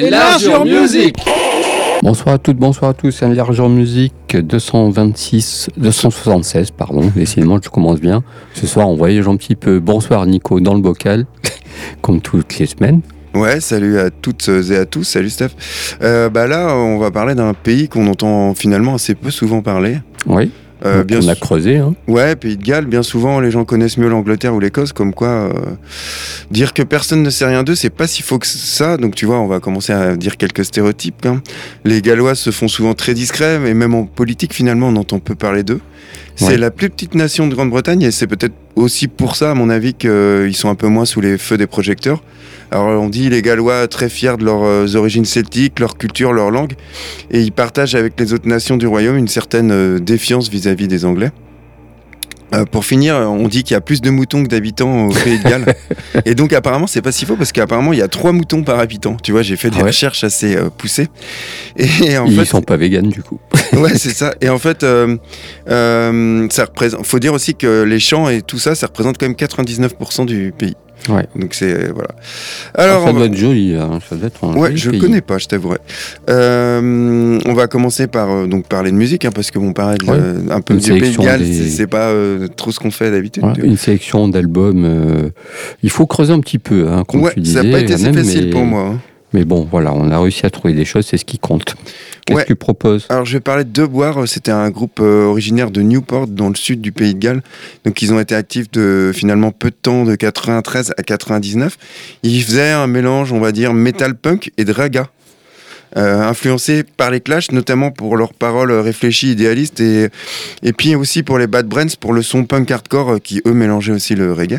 Largeur Music Bonsoir à toutes, bonsoir à tous, un Largeur Music 226, 276, pardon, décidément je commence bien. Ce soir on voyage un petit peu. Bonsoir Nico dans le bocal, comme toutes les semaines. Ouais, salut à toutes et à tous, salut Steph. Euh, bah là, on va parler d'un pays qu'on entend finalement assez peu souvent parler. Oui. Euh, bien on a creusé. Hein. Ouais, Pays de Galles, bien souvent les gens connaissent mieux l'Angleterre ou l'Écosse, comme quoi euh, dire que personne ne sait rien d'eux, c'est pas si faux que ça. Donc tu vois, on va commencer à dire quelques stéréotypes. Hein. Les Gallois se font souvent très discrets, mais même en politique finalement on entend peu parler d'eux. C'est la plus petite nation de Grande-Bretagne et c'est peut-être aussi pour ça, à mon avis, qu'ils sont un peu moins sous les feux des projecteurs. Alors on dit les Gallois très fiers de leurs euh, origines celtiques, leur culture, leur langue, et ils partagent avec les autres nations du royaume une certaine euh, défiance vis-à-vis des Anglais. Euh, pour finir, on dit qu'il y a plus de moutons que d'habitants au Pays de Galles. et donc apparemment, c'est pas si faux parce qu'apparemment, il y a trois moutons par habitant. Tu vois, j'ai fait des ah recherches assez poussées. Et en Ils sont pas véganes du coup. ouais, c'est ça. Et en fait, ça représente. Faut dire aussi que les champs et tout ça, ça représente quand même 99% du pays. Ouais. Donc c'est voilà. Alors ça doit être joli, hein. ça doit être un Ouais, je connais pas, je t'avouerai. Euh, on va commencer par euh, donc parler de musique, hein, parce que bon, parler un peu du Pays de Galles, c'est pas euh, trop ce qu'on fait d'habitude. une sélection d'albums. il faut creuser un petit peu, hein, comme tu disais. Ça n'a pas été assez facile pour moi. Hein. Mais bon, voilà, on a réussi à trouver des choses, c'est ce qui compte. Qu'est-ce que tu proposes? Alors, je vais parler de Deboire. C'était un groupe euh, originaire de Newport, dans le sud du pays de Galles. Donc, ils ont été actifs de finalement peu de temps, de 93 à 99. Ils faisaient un mélange, on va dire, metal punk et de raga. Euh, influencés par les Clash, notamment pour leurs paroles réfléchies, idéalistes, et, et puis aussi pour les Bad Brains, pour le son punk hardcore euh, qui, eux, mélangeaient aussi le reggae.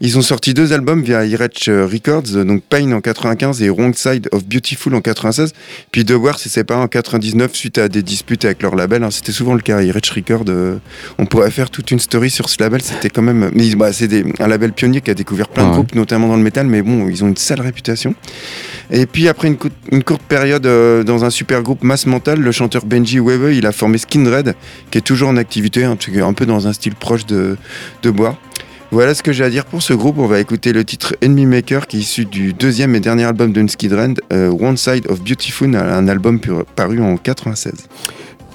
Ils ont sorti deux albums via Irech Records, donc Pain en 95 et Wrong Side of Beautiful en 96. Puis The War s'est séparé en 99 suite à des disputes avec leur label. Hein. C'était souvent le cas. Irech Records, euh, on pourrait faire toute une story sur ce label. C'était quand même. Mais bah, c'est un label pionnier qui a découvert plein de groupes, notamment dans le métal, mais bon, ils ont une sale réputation. Et puis après une, une courte période euh, dans un super groupe Mass Mental, le chanteur Benji Weber, il a formé Skinred, qui est toujours en activité, hein, un peu dans un style proche de, de Bois. Voilà ce que j'ai à dire pour ce groupe. On va écouter le titre Enemy Maker qui est issu du deuxième et dernier album de Skid euh, One Side of Beautiful, un album paru en 96.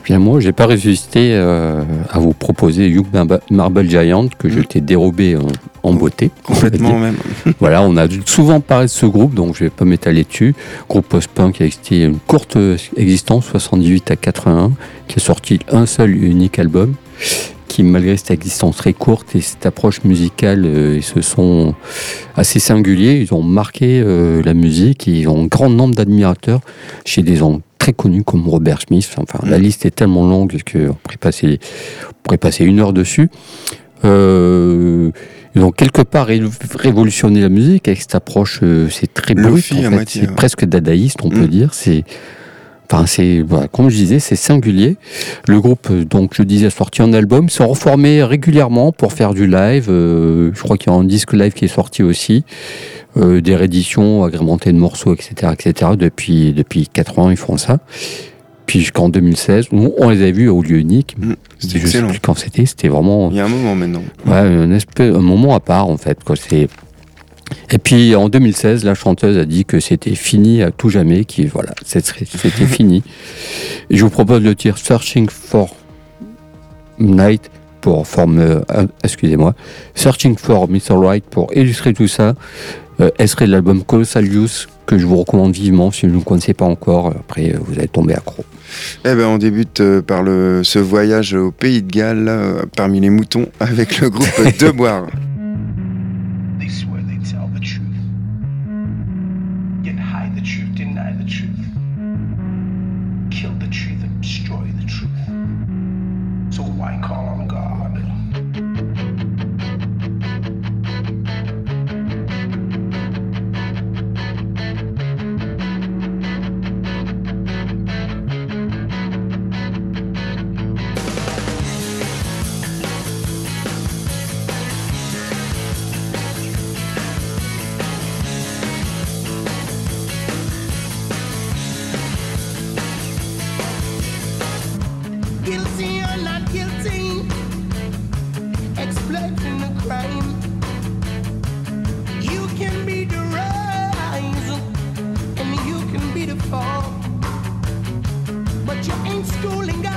Bien moi, j'ai pas résisté euh, à vous proposer Young Marble Giant que je mm. t'ai dérobé en, beauté. Complètement même. voilà, on a souvent parlé de ce groupe, donc je vais pas m'étaler dessus. Groupe post-punk qui a existé une courte existence, 78 à 81, qui a sorti un seul unique album qui, malgré cette existence très courte et cette approche musicale, euh, ils se sont assez singuliers. Ils ont marqué euh, la musique. ils ont un grand nombre d'admirateurs chez des gens très connus comme Robert Smith. Enfin, la mm. liste est tellement longue qu'on pourrait passer, pourrait passer une heure dessus. Euh, ils ont quelque part révolutionné la musique avec cette approche. c'est très brut, c'est presque dadaïste, on peut mm. dire. C'est Enfin, c'est, comme je disais, c'est singulier. Le groupe, euh, donc, je disais, a sorti un album, s'est reformé régulièrement pour faire du live. Euh, je crois qu'il y a un disque live qui est sorti aussi, euh, des rééditions agrémentées de morceaux, etc., etc. Depuis depuis quatre ans, ils font ça. Puis jusqu'en 2016, on, les a vus au lieu unique. Mmh, c'était excellent. Sais plus quand c'était. C'était vraiment. Il y a un moment maintenant. Ouais, un, espèce, un moment à part en fait. Quoi. C'est et puis en 2016, la chanteuse a dit que c'était fini à tout jamais, qui voilà, c'était fini. Et je vous propose le titre Searching for Night pour forme, euh, excusez-moi, Searching for Mr. Right pour illustrer tout ça. Euh, serait de l'album Colossal Use que je vous recommande vivement si vous ne connaissez pas encore. Après, vous allez tomber accro. Eh ben, on débute euh, par le, ce voyage au pays de Galles, euh, parmi les moutons, avec le groupe Chú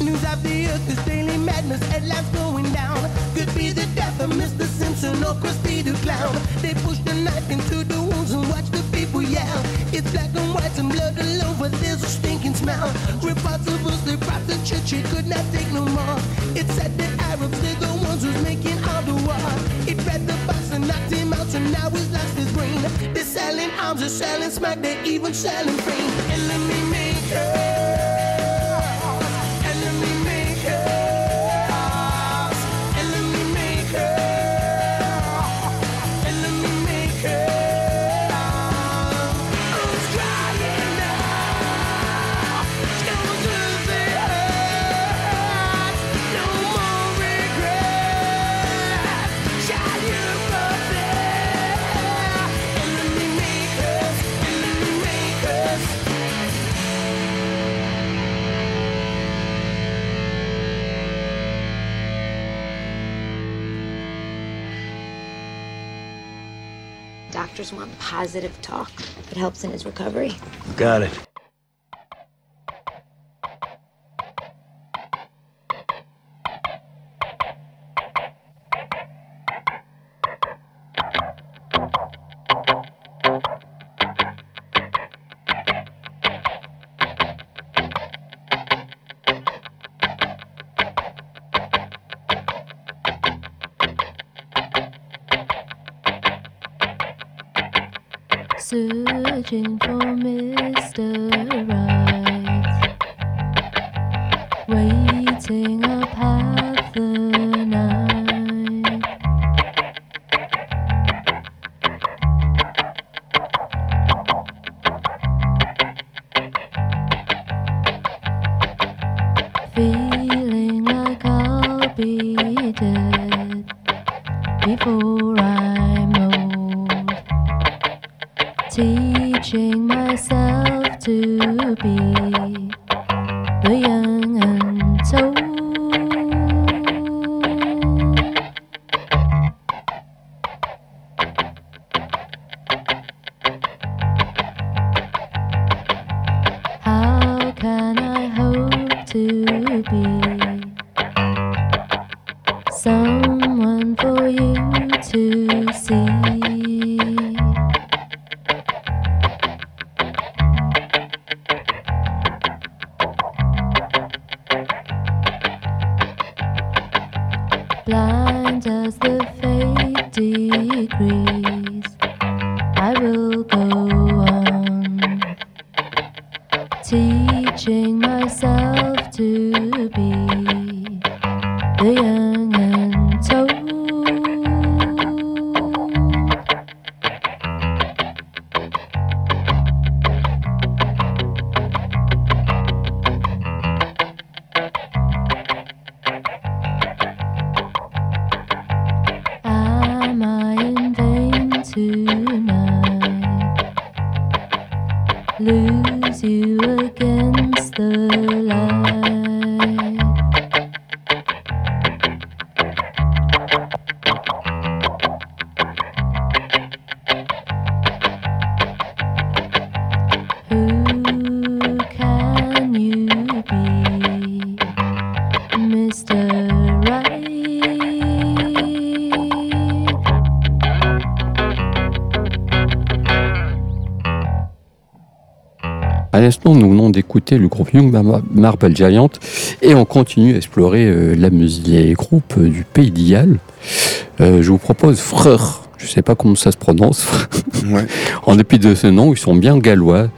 News of the earth is daily madness, headlines going down. Could be the death of Mr. Simpson or Krusty the Clown. They push the knife into the wounds and watch the people yell. It's black and white and blood all over, there's a stinking smell. Reports of us, they brought the church, it could not take no more. It said the Arabs, they're the ones who's making all the war. It fed the boss and knocked him out, so now he's lost his brain. They're selling arms, they're selling smack, they're even selling pain. Enemy maker. De Boire. positive talk. It helps in his recovery. Got it. L'instant, nous venons d'écouter le groupe Young Mar- Marble Giant et on continue à explorer euh, la musique, les groupes euh, du pays d'Ial. Euh, je vous propose Freur. Je sais pas comment ça se prononce. Ouais. En dépit de ce nom, ils sont bien gallois.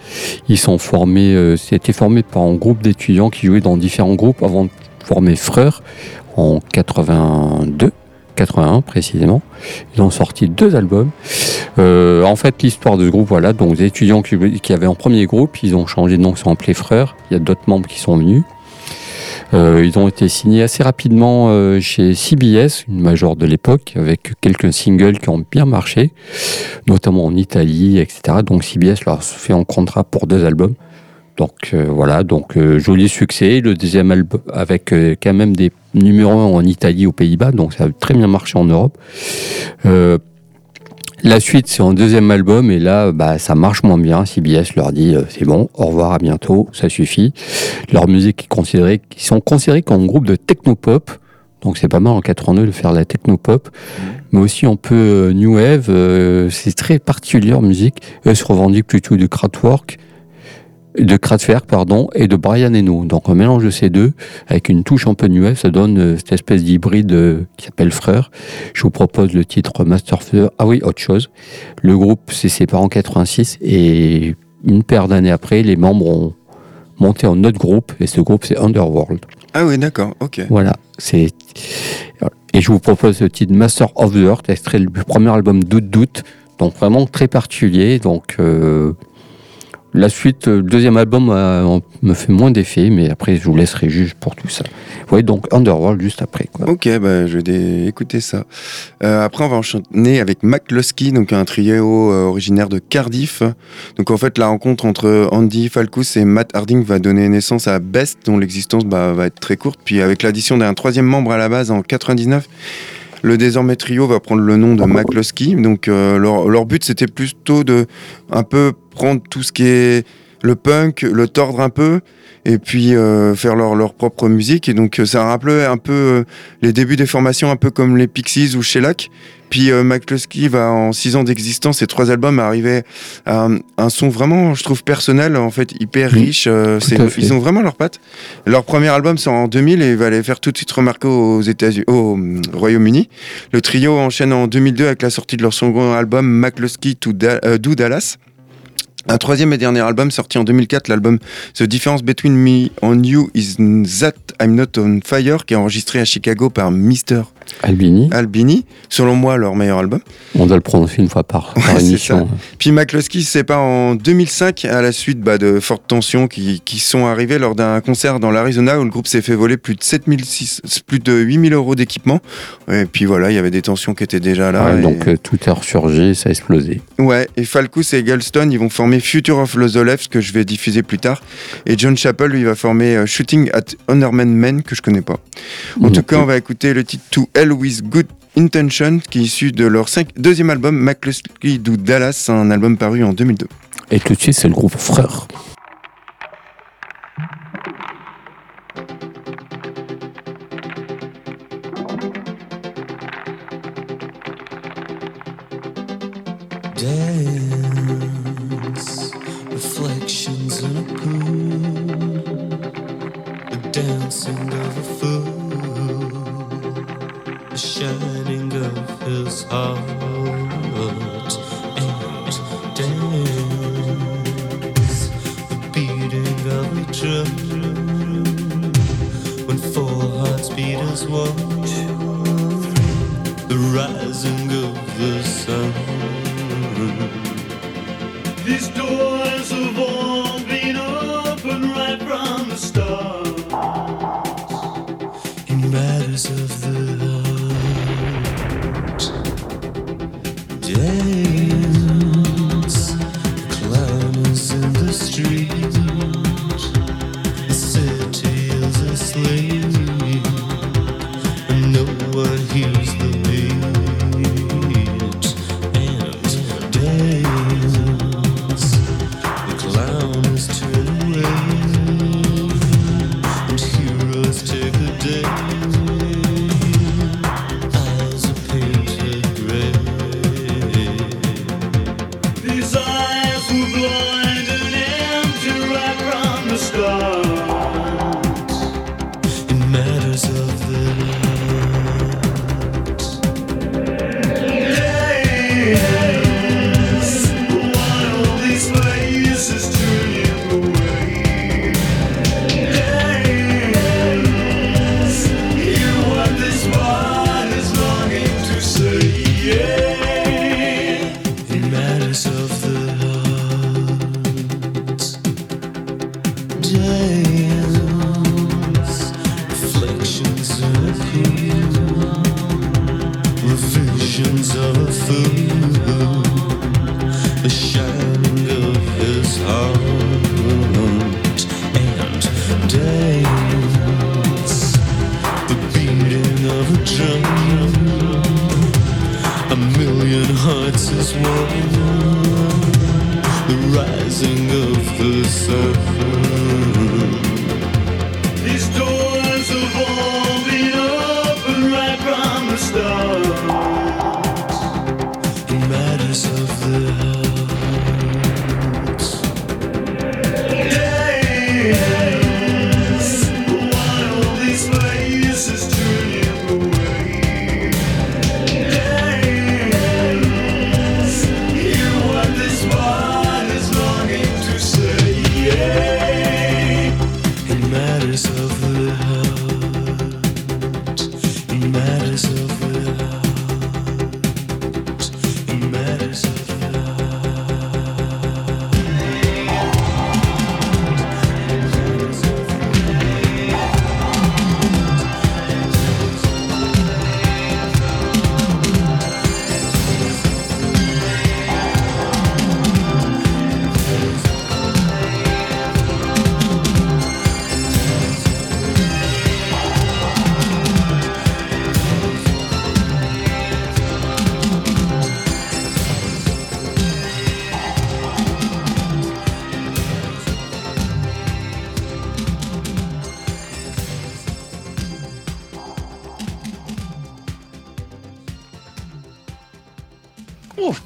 Ils sont formés, c'était formé par un groupe d'étudiants qui jouaient dans différents groupes avant de former Freur en 82, 81 précisément. Ils ont sorti deux albums. Euh, en fait, l'histoire de ce groupe, voilà, donc les étudiants qui, avaient en premier groupe, ils ont changé de nom, ils sont appelés Frères. Il y a d'autres membres qui sont venus. Euh, ils ont été signés assez rapidement euh, chez CBS, une major de l'époque, avec quelques singles qui ont bien marché, notamment en Italie, etc. Donc CBS leur fait un contrat pour deux albums. Donc euh, voilà, donc euh, joli succès. Le deuxième album avec euh, quand même des numéros 1 en Italie, aux Pays-Bas, donc ça a très bien marché en Europe. La suite, c'est un deuxième album, et là, bah, ça marche moins bien. CBS leur dit c'est bon, au revoir, à bientôt, ça suffit. Leur musique est considérée, ils sont considérés comme un groupe de technopop. Donc c'est pas mal en 82 de faire la technopop, mais aussi un peu euh, new wave. c'est très particulier leur musique. Eux se revendiquent plutôt du Kraftwerk, de Kraftwerk pardon, et de Brian Eno. Donc un mélange de ces deux avec une touche un peu new wave, ça donne euh, cette espèce d'hybride euh, qui s'appelle Frère. Je vous propose le titre Master Fleur. Ah oui, autre chose. Le groupe s'est séparé en 86 et une paire d'années après, les membres ont monté un autre groupe et ce groupe c'est Underworld. Ah oui, d'accord, ok. Voilà, c'est et je vous propose le titre Master of the Earth, extrait du premier album Doute Doute, donc vraiment très particulier. Donc euh, la suite, euh, le deuxième album euh, me fait moins d'effet, mais après je vous laisserai juge pour tout ça. Vous voyez donc Underworld juste après. Ok, bah, je vais écouter ça. Euh, après, on va enchaîner avec McCluskey, donc un trio originaire de Cardiff. Donc en fait, la rencontre entre Andy Falcus et Matt Harding va donner naissance à Best, dont l'existence bah, va être très courte. Puis avec l'addition d'un troisième membre à la base en 99, le désormais trio va prendre le nom de McCluskey. Donc euh, leur, leur but, c'était plutôt de un peu prendre tout ce qui est le punk, le tordre un peu, et puis euh, faire leur, leur propre musique. Et donc euh, ça rappelait un peu euh, les débuts des formations, un peu comme les Pixies ou Shellac. Puis euh, McCluskey va en six ans d'existence et trois albums arriver à un, un son vraiment, je trouve personnel, en fait hyper Mm, riche. Euh, c'est- ils ont vraiment leur patte. Leur premier album sort en 2000 et va les faire tout de suite remarquer aux États-Unis, au hum, Royaume-Uni. Le trio enchaîne en 2002 avec la sortie de leur second album McCluskey to Da- euh, Do Dallas. Un troisième et dernier album sorti en 2004, l'album The Difference Between Me and You is That I'm Not on Fire, qui est enregistré à Chicago par Mr. Albini, Albini, selon moi leur meilleur album. on doit le prononcer une fois par, par Ouais, émission. Puis McCluskey se sépare en 2005 à la suite bah, de fortes tensions qui, qui sont arrivées lors d'un concert dans l'Arizona où le groupe s'est fait voler plus de 7006 plus de 8000 euros d'équipement. Et puis voilà, il y avait des tensions qui étaient déjà là. Ouais, et- donc euh, tout a ressurgé, ça a explosé. Ouais, et Falcus et Galston, ils vont former Future of Los Left, que je vais diffuser plus tard. Et John Chappell, lui, va former euh, Shooting at Honorman Men, que je connais pas. En Non tout cas, on va écouter le titre To Hell with Good Intention, qui est issu de leur deuxième album, McCluskey do Dallas, un album paru en 2002. Et tout c'est le groupe Frère.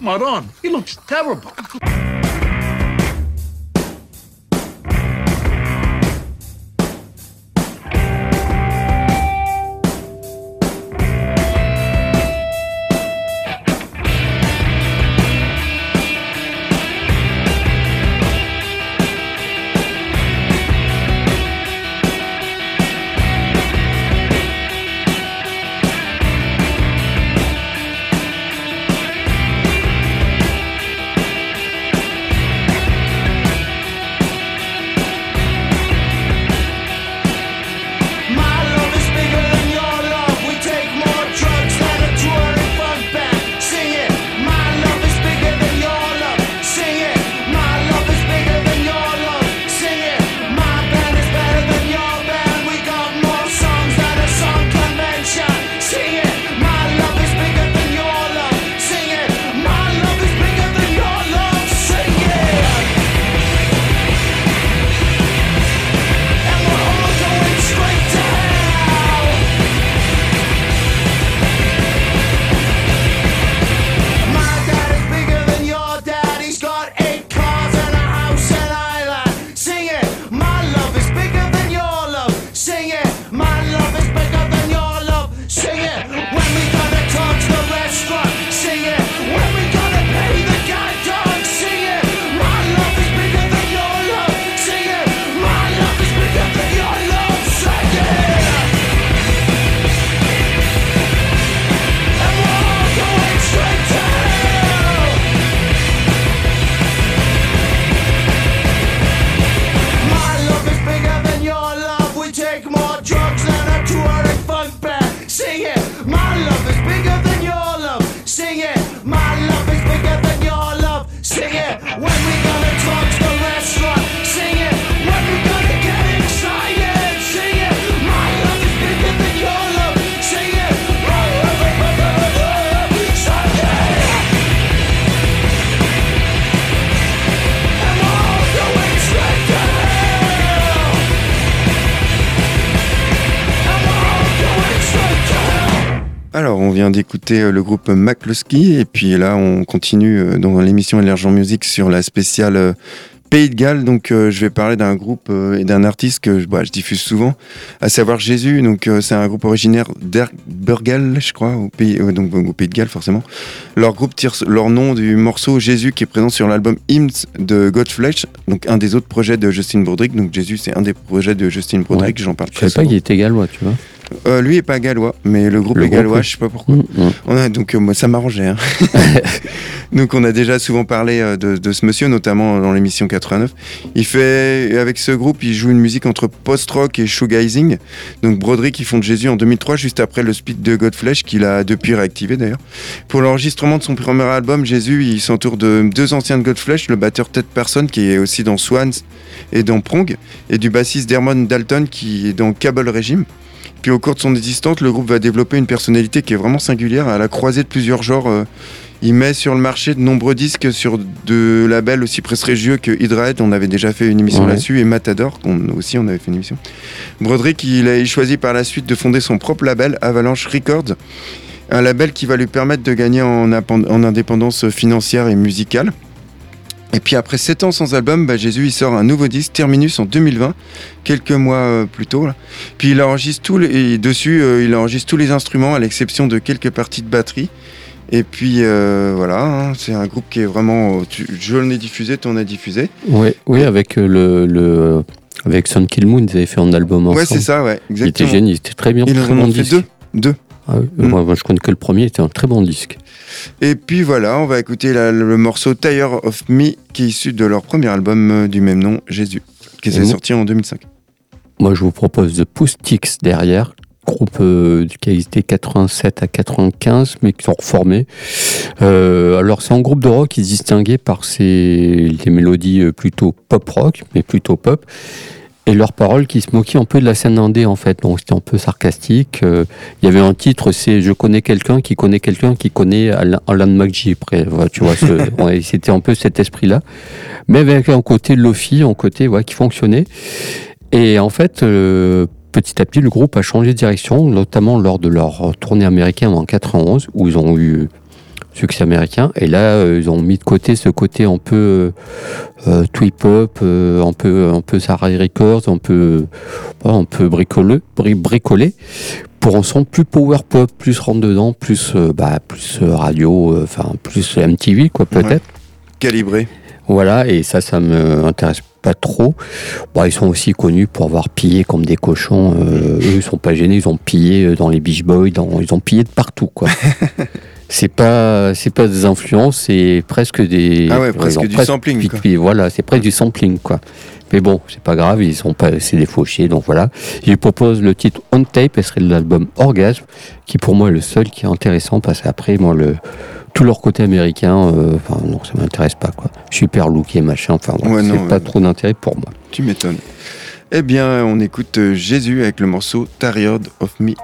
smut on. He looks terrible. d'écouter euh, le groupe Makluski. Et puis là, on continue euh, dans l'émission Énergie en musique sur la spéciale euh, Pays de Galles. Donc, je vais parler d'un groupe et d'un artiste que bah, je diffuse souvent, à savoir Jésus. Donc, c'est un groupe originaire d'Erbergel, je crois, au pays, donc, au pays de Galles, forcément. Leur groupe tire leur nom du morceau Jésus qui est présent sur l'album Hymns de Godflesh, donc un des autres projets de Justin Broderick. Donc, Jésus, c'est un des projets de Justin Broderick. J'en parle très souvent Je savais pas qu'il était gallois, tu vois. Euh, lui est pas gallois, mais le groupe Le est groupe, gallois, je sais pas pourquoi. Mm, mm. On a, donc euh, moi, ça m'arrangeait. Hein. donc on a déjà souvent parlé euh, de, de ce monsieur, notamment dans l'émission 89. Il fait avec ce groupe, il joue une musique entre post-rock et shoegazing. Donc Broderick, ils font de Jésus en 2003, juste après le split de Godflesh, qu'il a depuis réactivé d'ailleurs. Pour l'enregistrement de son premier album, Jésus, il s'entoure de deux anciens de Godflesh, le batteur Ted Person, qui est aussi dans Swans et dans Prong, et du bassiste Dermon Dalton, qui est dans Cable Regime. Puis au cours de son existence, le groupe va développer une personnalité qui est vraiment singulière, à la croisée de plusieurs genres. euh, il met sur le marché de nombreux disques sur de labels aussi prestigieux que Hydrahead, on avait déjà fait une émission Ouais. là-dessus, et Matador, aussi on avait fait une émission. Broderick, il a choisi par la suite de fonder son propre label, Avalanche Records, un label qui va lui permettre de gagner en indépendance financière et musicale. Et puis après 7 ans sans album, bah, Jésus il sort un nouveau disque, Terminus en 2020, quelques mois euh, plus tôt. là. Puis il enregistre tout le- et dessus, euh, il enregistre tous les instruments à l'exception de quelques parties de batterie. Et puis euh, voilà, hein, c'est un groupe qui est vraiment. tu- je l'ai diffusé, tu en as diffusé. Ouais, oui, avec le, le avec Sun Kill Moon, ils avaient fait un album ensemble. Ouais, c'est ça, ouais, Il était exactement. génial, il était très bien. Ils en ont fait deux. deux. Ah oui, Mm. moi, moi, je connais que le premier, était un très bon disque. Et puis voilà, on va écouter la- le morceau Tire of Me qui est issu de leur premier album euh, du même nom, Jésus, qui s'est moi- sorti en 2005. Moi, je vous propose The Poustix derrière, groupe euh, qui a existé 87 à 95, mais qui sont reformés. Euh, alors, c'est un groupe de rock qui se distinguait par ses les mélodies euh, plutôt pop rock, mais plutôt pop. Et leurs paroles qui se moquaient un peu de la scène indé en fait, donc c'était un peu sarcastique. Euh, Il y avait un titre, c'est Je connais quelqu'un qui connaît quelqu'un qui connaît Alan, Alan McGee. Après, voilà, tu vois, c'était un peu cet esprit-là, mais avec un côté lofi, un côté ouais, qui fonctionnait. Et en fait, euh, petit à petit, le groupe a changé de direction, notamment lors de leur tournée américaine en 91, où ils ont eu succès américain. Et là, euh, ils ont mis de côté ce côté un peu euh, tweep up, euh, un peu un peu Sarah Records, un peu un peu bricoleux, bri- bricolé, pour un son plus power pop, plus rentre dedans, plus euh, bah plus euh, radio, euh, enfin plus MTV quoi peut-être. Ouais. Calibré. Voilà, et ça, ça me intéresse pas trop. Bon, ils sont aussi connus pour avoir pillé comme des cochons. Euh, eux, ils sont pas gênés, ils ont pillé euh, dans les Beach Boys, dans, ils ont pillé de partout, quoi. c'est pas, c'est pas des influences, c'est presque des. Ah ouais, presque du sampling, quoi. voilà, c'est presque du sampling, quoi. Mais bon, c'est pas grave, ils sont pas, c'est des fauchés, donc voilà. Je lui propose le titre On Tape, et ce serait de l'album Orgasme, qui pour moi est le seul qui est intéressant, parce qu'après, moi, le, tout leur côté américain, euh, enfin, non, ça m'intéresse pas, quoi. Super looké, machin, enfin, Ouais, c'est pas ouais. trop d'intérêt pour moi. Tu m'étonnes. Eh bien, on écoute euh, Jésus avec le morceau Tired of Me.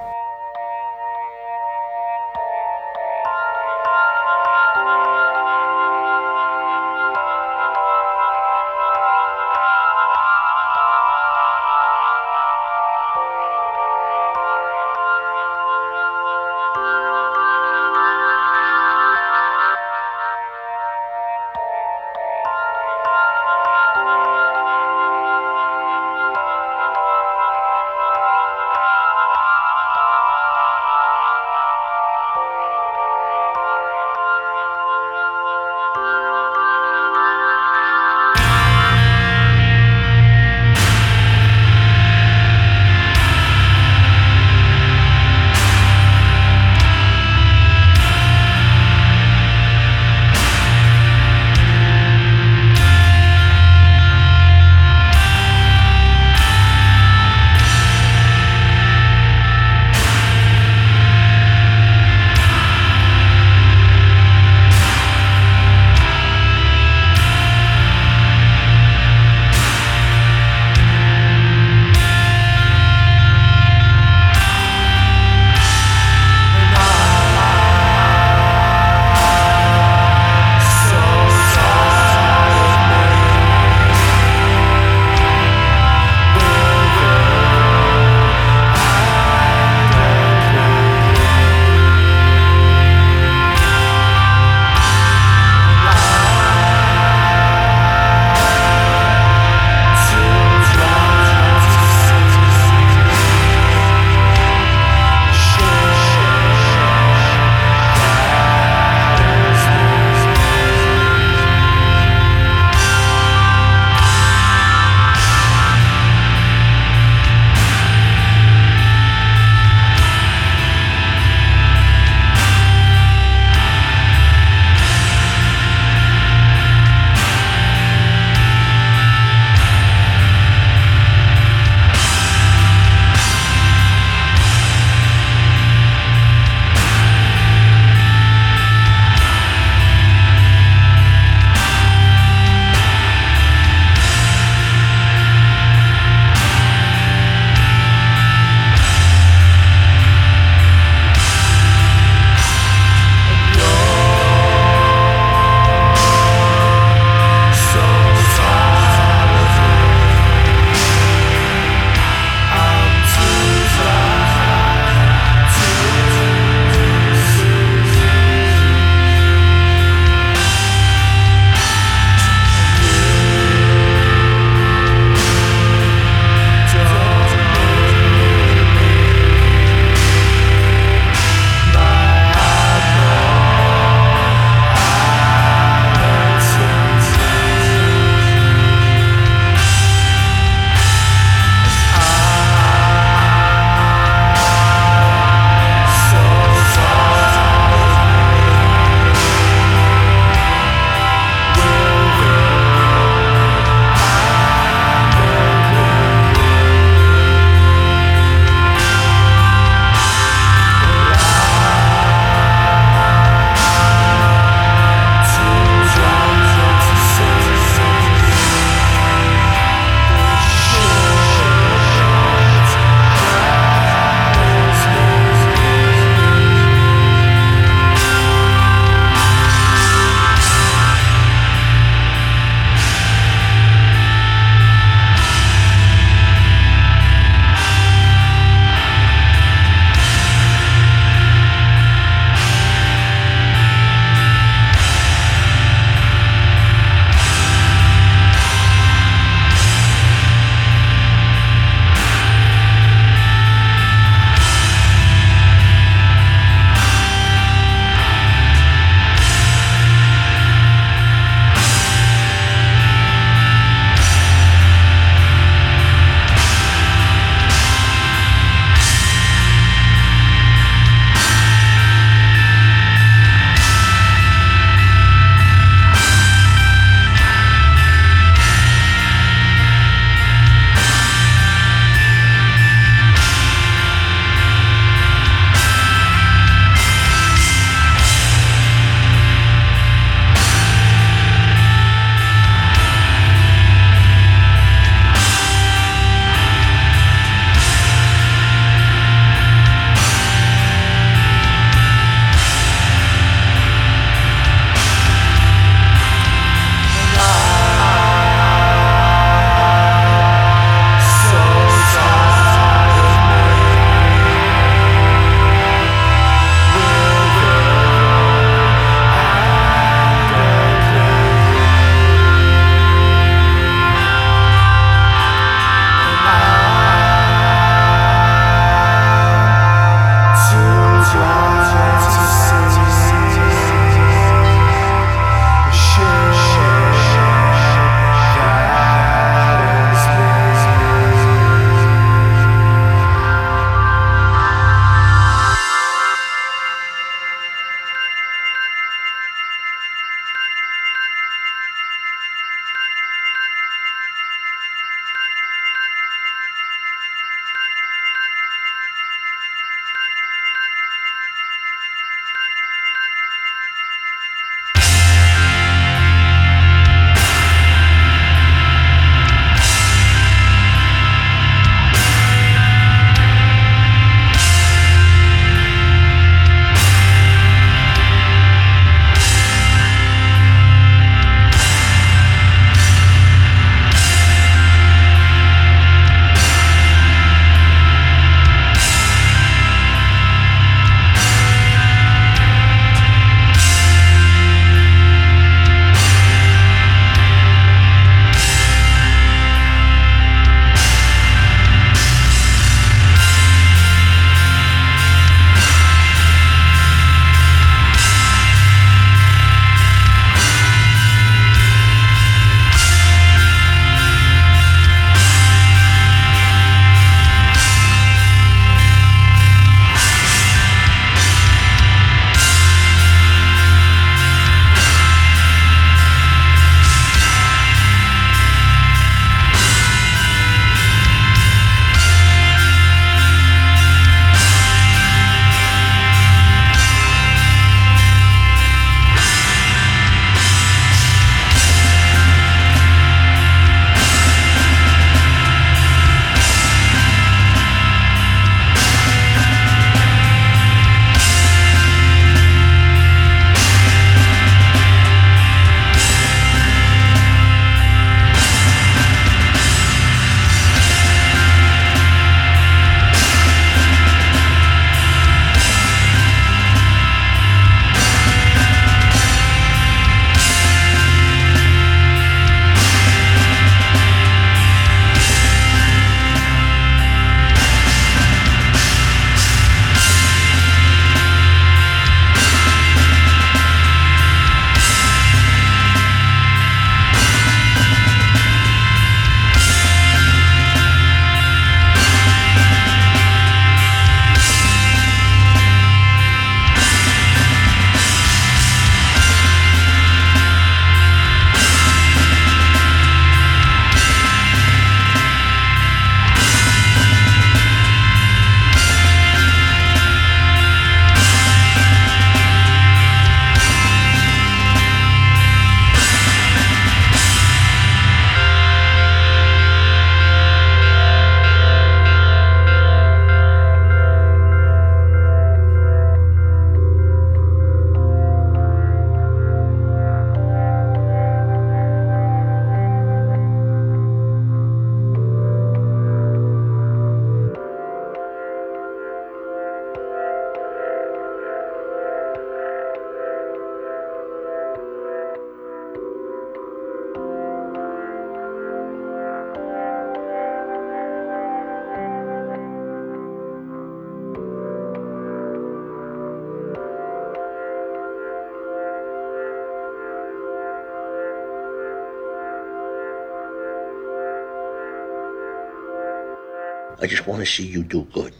I just want to see you do good.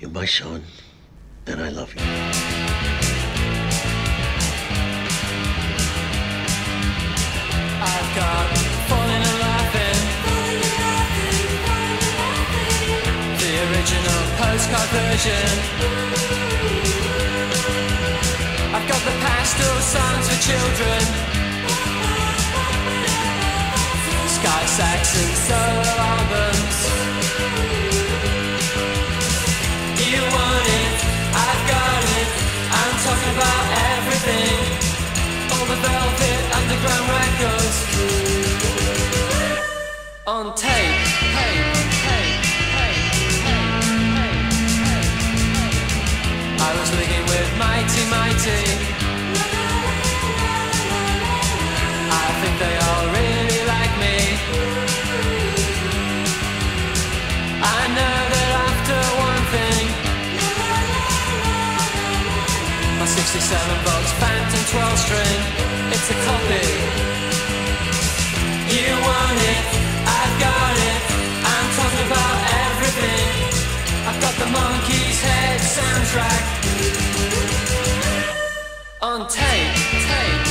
You're my son, and I love you. Postcard version. I've got the songs for children. Sky Saxon solo albums. On tape. Hey, hey, hey, hey, hey, hey, hey. I was living with Mighty Mighty. I think they all really like me. I know that after one thing, my 67 volts Phantom 12 string, monkey's head soundtrack. On tape, tape,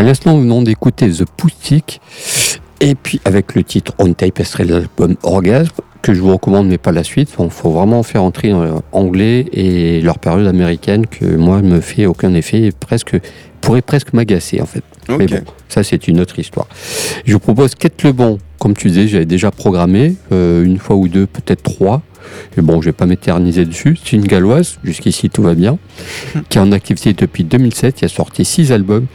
À l'instant, nous venons d'écouter The Poustic, et puis avec le titre On Tape, extrait de l'album Orgasme, que je vous recommande, mais pas la suite. Il faut vraiment faire entrer en anglais et leur période américaine, que moi, me fait aucun effet, et presque, pourrait presque m'agacer, en fait. Mais bon, ça, c'est une autre histoire. Je vous propose Quête le Bon, comme tu disais, j'avais déjà programmé, euh, une fois ou deux, peut-être trois. Et bon, je vais pas m'éterniser dessus. C'est une galloise, jusqu'ici tout va bien, qui est en activité depuis 2007, qui a sorti six albums.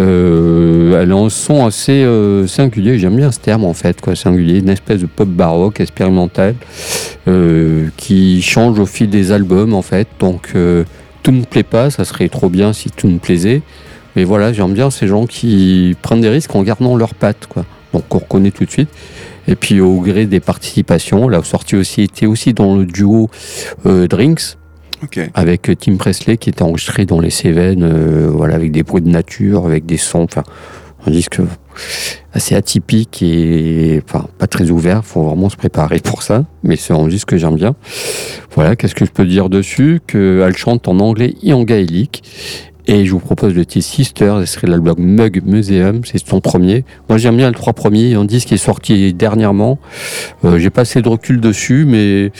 Euh, elle a un son assez euh, singulier, j'aime bien ce terme en fait, quoi, singulier, une espèce de pop baroque expérimental euh, qui change au fil des albums en fait. Donc tout ne plaît pas, ça serait trop bien si tout me plaisait. Mais voilà, j'aime bien ces gens qui prennent des risques en gardant leurs pattes, quoi. Donc on reconnaît tout de suite. Et puis au gré des participations, la sortie aussi était aussi dans le duo euh, Drinks. Avec euh, Tim Presley qui était enregistré dans les Cévennes, euh, voilà, avec des bruits de nature, avec des sons, enfin, un disque assez atypique et enfin, pas très ouvert, faut vraiment se préparer pour ça, mais c'est un disque que j'aime bien. Voilà, qu'est-ce que je peux dire dessus? Qu'elle chante en anglais et en gaélique. Et je vous propose le titre Sister, ce serait l'album Mug Museum, c'est son premier. Moi j'aime bien le trois premiers, un disque qui est sorti dernièrement. Euh, J'ai pas assez de recul dessus, mais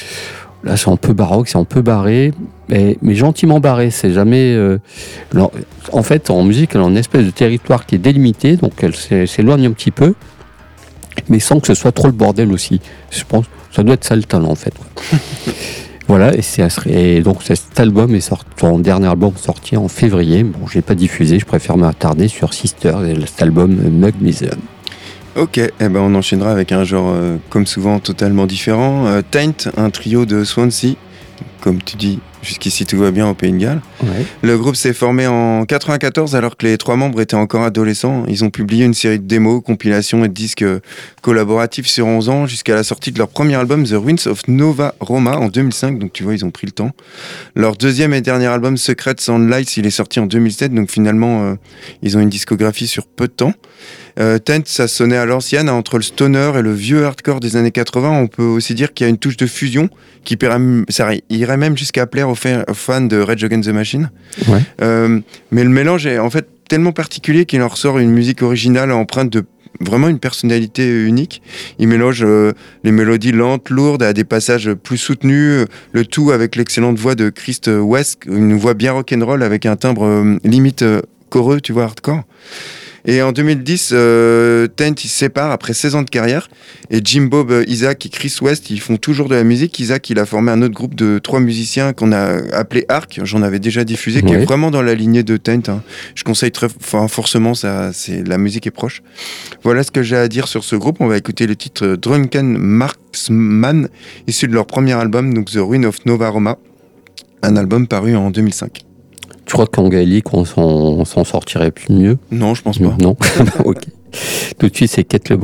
là c'est un peu baroque, c'est un peu barré, mais, gentiment barré. C'est jamais. euh, en fait, en musique, elle a une espèce de territoire qui est délimité, donc elle s'é- s'éloigne un petit peu, mais sans que ce soit trop le bordel aussi. Je pense ça doit être ça le talent en fait. Voilà, et, et donc cet album est sorti, son dernier album sorti en février. Bon, j'ai pas diffusé, je préfère m'attarder sur Sister, et cet album Mug Museum. Ok, eh ben on enchaînera avec un genre, euh, comme souvent, totalement différent. Euh, Taint, un trio de Swansea. Comme tu dis, jusqu'ici tout va bien au Pays de Galles. Le groupe s'est formé en 94 alors que les trois membres étaient encore adolescents. Ils ont publié une série de démos, compilations et de disques collaboratifs sur 11 ans jusqu'à la sortie de leur premier album The Ruins of Nova Roma en 2005. Donc tu vois, ils ont pris le temps. Leur deuxième et dernier album Secret Sound Lights, il est sorti en 2007. Donc finalement, euh, ils ont une discographie sur peu de temps. Euh, Tent, ça sonnait à l'ancienne, hein, entre le stoner et le vieux hardcore des années 80. On peut aussi dire qu'il y a une touche de fusion qui ça irait même jusqu'à plaire aux, fa- aux fans de Rage Against the Machine. Ouais. Euh, mais le mélange est en fait tellement particulier qu'il en ressort une musique originale empreinte de vraiment une personnalité unique. Il mélange euh, les mélodies lentes, lourdes, à des passages plus soutenus, euh, le tout avec l'excellente voix de Christ West, une voix bien rock'n'roll avec un timbre euh, limite euh, choreux, tu vois, hardcore. Et en 2010, euh, Tent il se sépare après 16 ans de carrière et Jim Bob, euh, Isaac et Chris West ils font toujours de la musique. Isaac il a formé un autre groupe de trois musiciens qu'on a appelé Arc, j'en avais déjà diffusé, qui est vraiment dans la lignée de Tent. hein. Je conseille très, enfin, forcément, ça, c'est la musique est proche. Voilà ce que j'ai à dire sur ce groupe. On va écouter le titre euh, Drunken Marksman, issu de leur premier album, donc The Ruin of Nova Roma, un album paru en 2005. Tu crois qu'en gaélique, on s'en sortirait plus mieux? Non, je pense pas. Non Ok. Tout de suite, c'est Quête le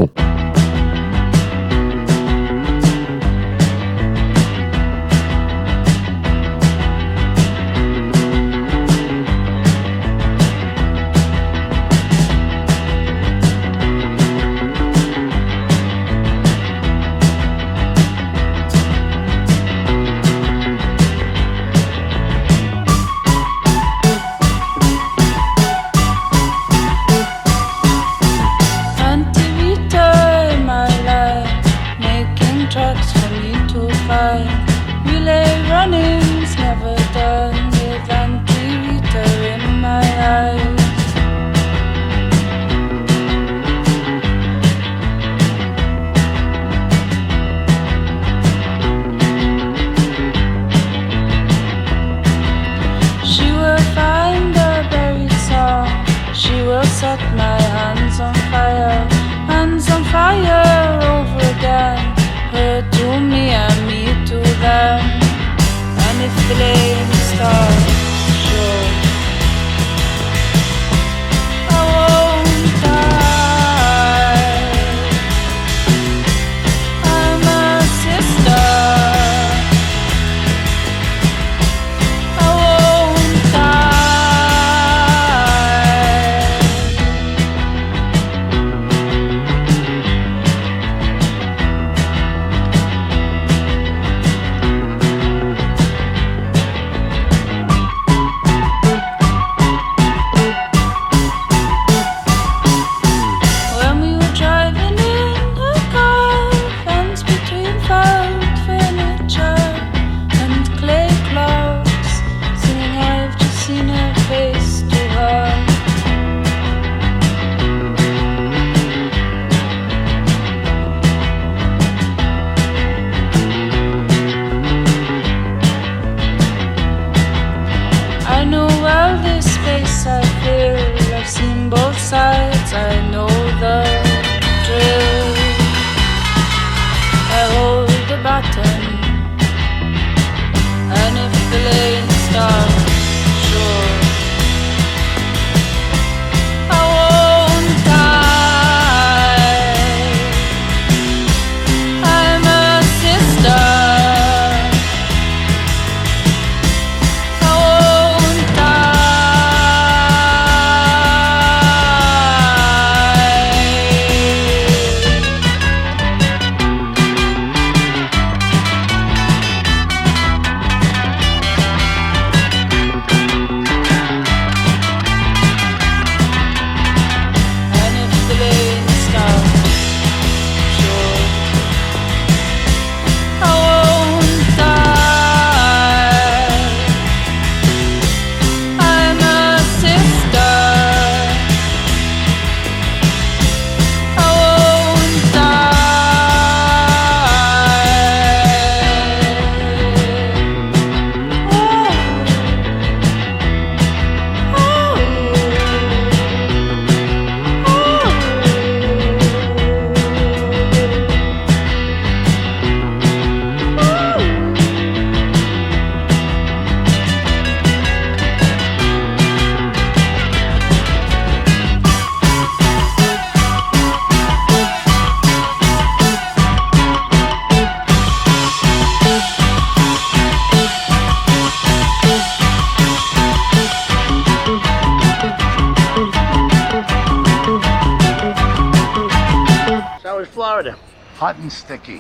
Hot and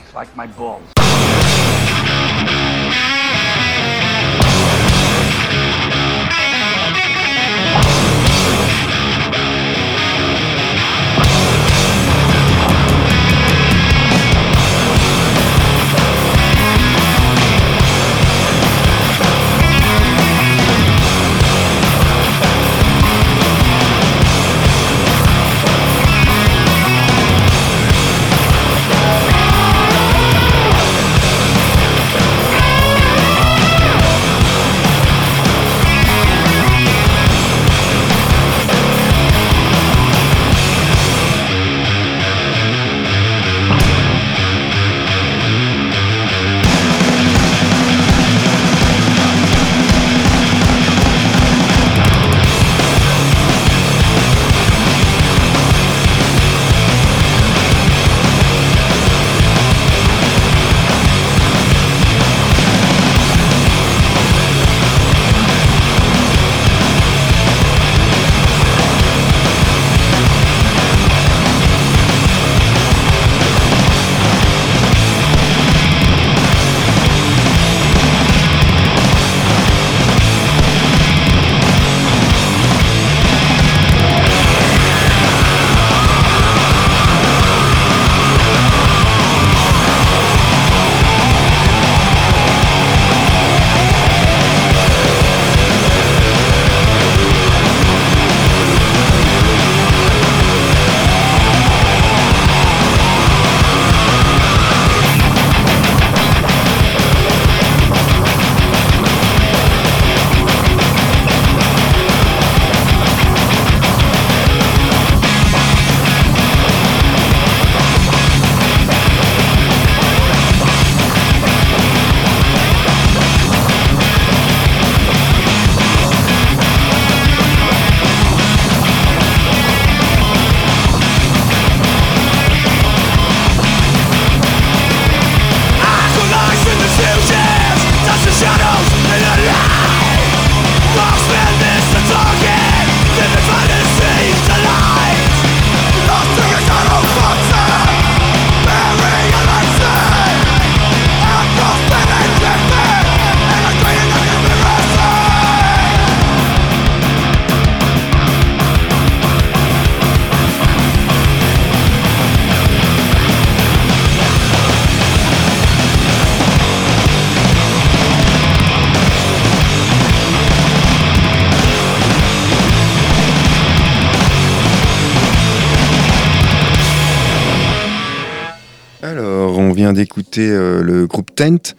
vient d'écouter euh, le groupe Tent.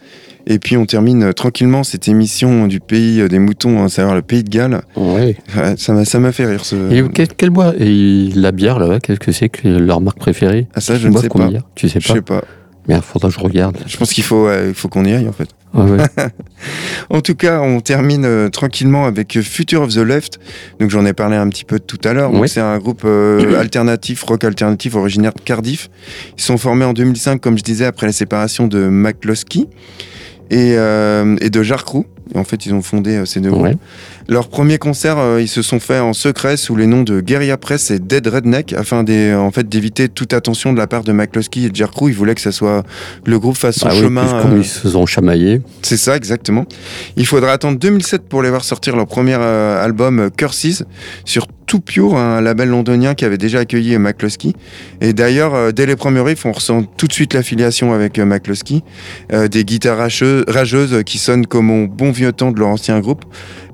Et puis on termine euh, tranquillement cette émission du pays euh, des moutons, à savoir le pays de Galles. Ouais. Ça m'a ça m'a fait rire ce. Et quel, quel bois? Et la bière là-bas, qu'est-ce que c'est que leur marque préférée? Ah ça je ne sais pas? Tu sais Je pas? sais pas. Merde, faudra que je regarde. Je pense qu'il faut, il faut qu'on y aille en fait. Ah ouais. En tout cas, on termine euh, tranquillement avec euh, Future of the Left. Donc j'en ai parlé un petit peu tout à l'heure. C'est un groupe euh, alternatif, rock alternatif originaire de Cardiff. Ils sont formés en 2005, comme je disais, après la séparation de McCloskey et, euh, et de Jarcrew. En fait, ils ont fondé euh, ces deux groupes. Leur premier concert, euh, ils se sont faits en secret sous les noms de Guerilla Press et Dead Redneck afin des- en fait, d'éviter toute attention de la part de McCloskey et Jarcrew. Ils voulaient que ça soit le groupe fasse son Ah chemin. euh, ils se sont chamaillés. c'est ça, exactement. Il faudra attendre 2007 pour les voir sortir leur premier euh, album Curses sur Too Pure, un label londonien qui avait déjà accueilli McCloskey. Et d'ailleurs, euh, dès les premiers riffs, on ressent tout de suite l'affiliation avec euh, McCloskey. Euh, des guitares rageuses qui sonnent comme au bon vieux temps de leur ancien groupe.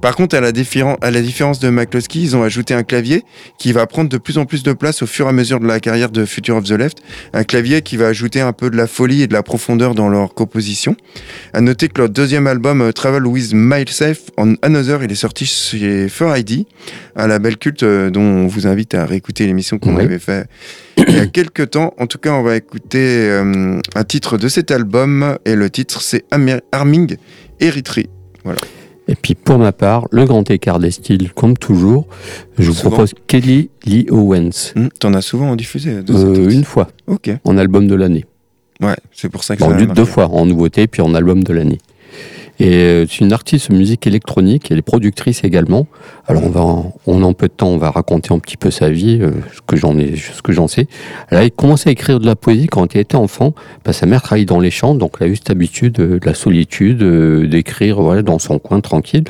Par contre, à la, différen- à la différence de McCloskey, ils ont ajouté un clavier qui va prendre de plus en plus de place au fur et à mesure de la carrière de Future of the Left. Un clavier qui va ajouter un peu de la folie et de la profondeur dans leur composition. À noter que leur deuxième album, euh, Travel with Myself on Another, il est sorti chez Fur ID, un label culte euh, dont on vous invite à réécouter l'émission qu'on Oui. avait fait il y a quelques temps. En tout cas, on va écouter euh, un titre de cet album et le titre c'est Arming Eritrea. Et puis pour ma part, le grand écart des styles, comme toujours, je vous Souvent. propose Kelly Lee Owens. Hmm, T'en as souvent diffusé Euh, une fois, Ok, en album de l'année. ouais, c'est pour ça que Bon, ça a deux fois, en nouveauté, puis en album de l'année. Et euh, c'est une artiste de musique électronique, elle est productrice également. Alors on va, en, on en peu de temps, on va raconter un petit peu sa vie, euh, ce que j'en ai, ce que j'en sais. Elle a commencé à écrire de la poésie quand elle était enfant. Bah, sa mère travaillait dans les champs, donc elle a eu cette habitude euh, de la solitude, d'écrire voilà dans son coin tranquille.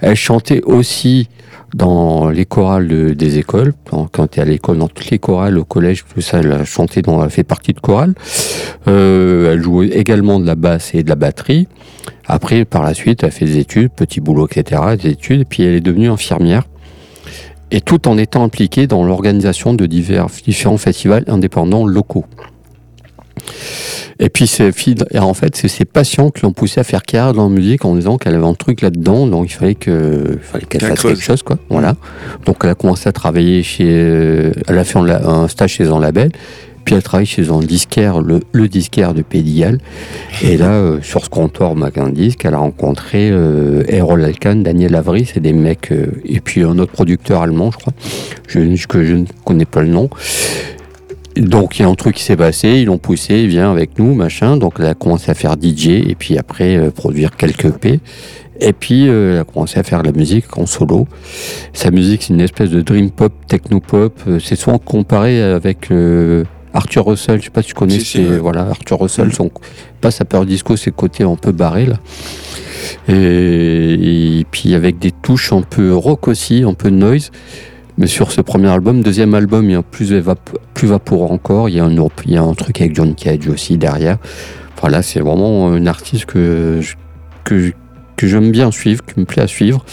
Elle chantait aussi dans les chorales de- des écoles. Quand, elle est à l'école, dans toutes les chorales, au collège, tout ça, elle a chanté, dans, elle fait partie de chorale. Euh, elle jouait également de la basse et de la batterie. Après, par la suite, elle fait des études, petit boulot, etc., des études, puis elle est devenue infirmière. Et tout en étant impliquée dans l'organisation de divers, différents festivals indépendants locaux. Et puis, ces filles, et en fait, c'est ses patients qui l'ont poussé à faire carrière dans la musique en disant qu'elle avait un truc là-dedans, donc il fallait que, il fallait qu'elle fasse creuse. quelque chose, quoi. Voilà. Donc, elle a commencé à travailler chez, euh, elle a fait un, stage chez un label, puis elle travaille chez un disquaire, le, le disquaire de Pédigal. Et là, euh, sur ce comptoir Disque, elle a rencontré euh, Errol Alkan, Daniel Avry, c'est des mecs, euh, et puis un autre producteur allemand, je crois, je, que je ne connais pas le nom. Donc il y a un truc qui s'est passé, ils l'ont poussé, il vient avec nous, machin. Donc elle a commencé à faire DJ et puis après euh, produire quelques EP. Et puis euh, elle a commencé à faire de la musique en solo. Sa musique c'est une espèce de dream pop, techno pop. Euh, C'est souvent comparé avec euh, Arthur Russell. Je sais pas si tu connais. Si, si, c'est- ouais. Voilà, Arthur Russell. Son, pas sa peur disco, ses côtés un peu barrés là. Et, et puis avec des touches un peu rock aussi, un peu noise. Mais sur ce premier album, deuxième album, il y a plus, plus vaporeux encore. Il y, a un, autre- il y a un truc avec John Cage aussi derrière. Voilà, c'est vraiment une artiste que, je- que, je- que j'aime bien suivre, qui me plaît à suivre.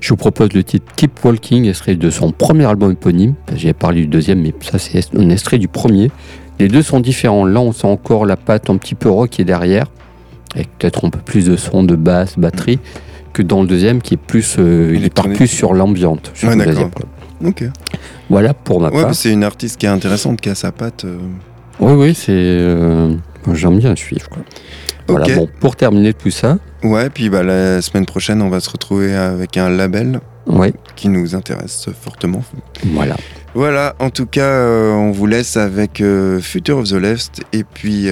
Je vous propose le titre Keep Walking, extrait de son premier album éponyme. J'ai parlé du deuxième, mais ça, c'est un extrait du premier. Les deux sont différents. Là, on sent encore la patte un petit peu rock qui est derrière, avec peut-être un peu plus de son de basse, batterie, que dans le deuxième, qui est plus, euh, il part plus sur l'ambiante. sur Ok. Voilà pour ma Ouais, part. c'est une artiste qui est intéressante, qui a sa patte. euh. Oui, oui, c'est. euh, J'aime bien suivre. Quoi. Voilà, bon, pour terminer tout ça, Ouais, puis bah, la semaine prochaine, on va se retrouver avec un label ouais, qui nous intéresse fortement. voilà. Voilà, en tout cas, euh, on vous laisse avec euh, Future of the Left et puis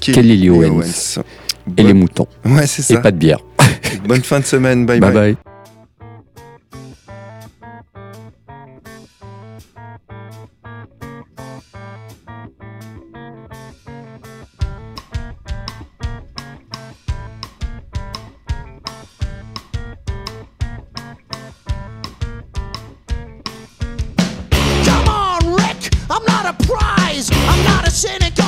Kelly Lee Owens. Owens. Et les moutons. Ouais, c'est Et ça. pas de bière. Bonne fin de semaine. bye. bye. bye. bye. I'm not a prize. I'm not a cynic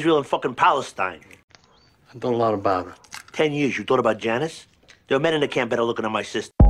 Israel and fucking Palestine. I've done a lot about it. Ten years. You thought about Janice? There are men in the camp better looking at my sister.